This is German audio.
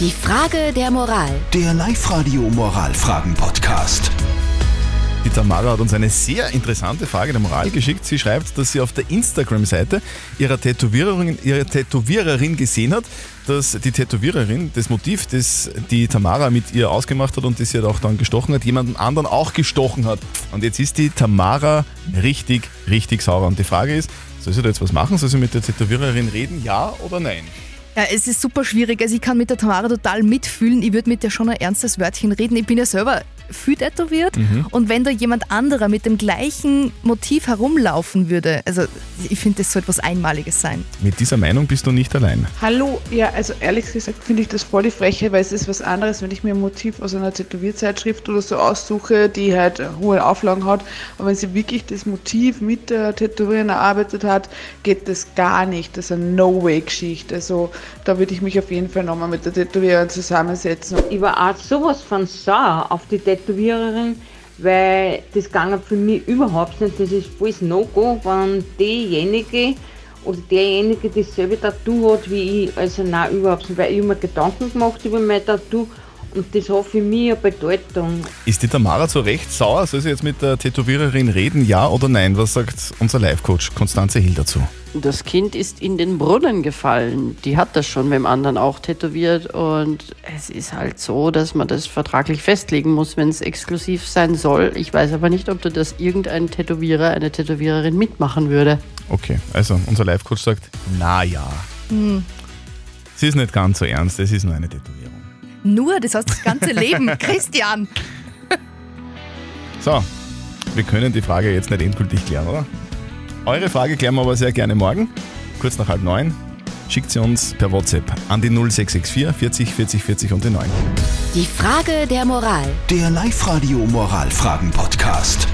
Die Frage der Moral. Der Live-Radio Moralfragen-Podcast. Die Tamara hat uns eine sehr interessante Frage der Moral geschickt. Sie schreibt, dass sie auf der Instagram-Seite ihrer Tätowiererin, ihrer Tätowiererin gesehen hat, dass die Tätowiererin das Motiv, das die Tamara mit ihr ausgemacht hat und das sie halt auch dann gestochen hat, jemanden anderen auch gestochen hat. Und jetzt ist die Tamara richtig, richtig sauer. Und die Frage ist, soll sie da jetzt was machen? Soll sie mit der Tätowiererin reden? Ja oder nein? Ja, es ist super schwierig. Also ich kann mit der Tamara total mitfühlen. Ich würde mit der schon ein ernstes Wörtchen reden. Ich bin ja selber viel tätowiert und wenn da jemand anderer mit dem gleichen Motiv herumlaufen würde, also ich finde, das soll etwas Einmaliges sein. Mit dieser Meinung bist du nicht allein. Hallo, ja, also ehrlich gesagt finde ich das voll die Freche, weil es ist was anderes, wenn ich mir ein Motiv aus einer Tätowierzeitschrift oder so aussuche, die halt hohe Auflagen hat. Aber wenn sie wirklich das Motiv mit der Tätowiererin erarbeitet hat, geht das gar nicht. Das ist eine No-Way-Geschichte. Also da würde ich mich auf jeden Fall nochmal mit der Tätowiererin zusammensetzen. Ich war auch sowas von sauer auf die Tätowiererin, weil das ging für mich überhaupt nicht. Das ist volles No-Go, wenn diejenige oder derjenige dasselbe Tattoo hat wie ich. Also nein, überhaupt nicht, weil ich mir Gedanken gemacht über mein Tattoo und das hat für mich eine Bedeutung. Ist die Tamara zu Recht sauer? Soll sie jetzt mit der Tätowiererin reden? Ja oder nein? Was sagt unser Live-Coach Konstanze Hill dazu? Das Kind ist in den Brunnen gefallen. Die hat das schon mit dem anderen auch tätowiert. Und es ist halt so, dass man das vertraglich festlegen muss, wenn es exklusiv sein soll. Ich weiß aber nicht, ob da das irgendein Tätowierer, eine Tätowiererin mitmachen würde. Okay, also unser Live-Coach sagt, na ja. Sie ist nicht ganz so ernst, es ist nur eine Tätowierung. Nur, das heißt das ganze Leben. Christian! So, wir können die Frage jetzt nicht endgültig klären, oder? Eure Frage klären wir aber sehr gerne morgen, kurz nach halb neun. Schickt sie uns per WhatsApp an die 0664 40 40 40 und die 9. Die Frage der Moral. Der Live-Radio Moralfragen-Podcast.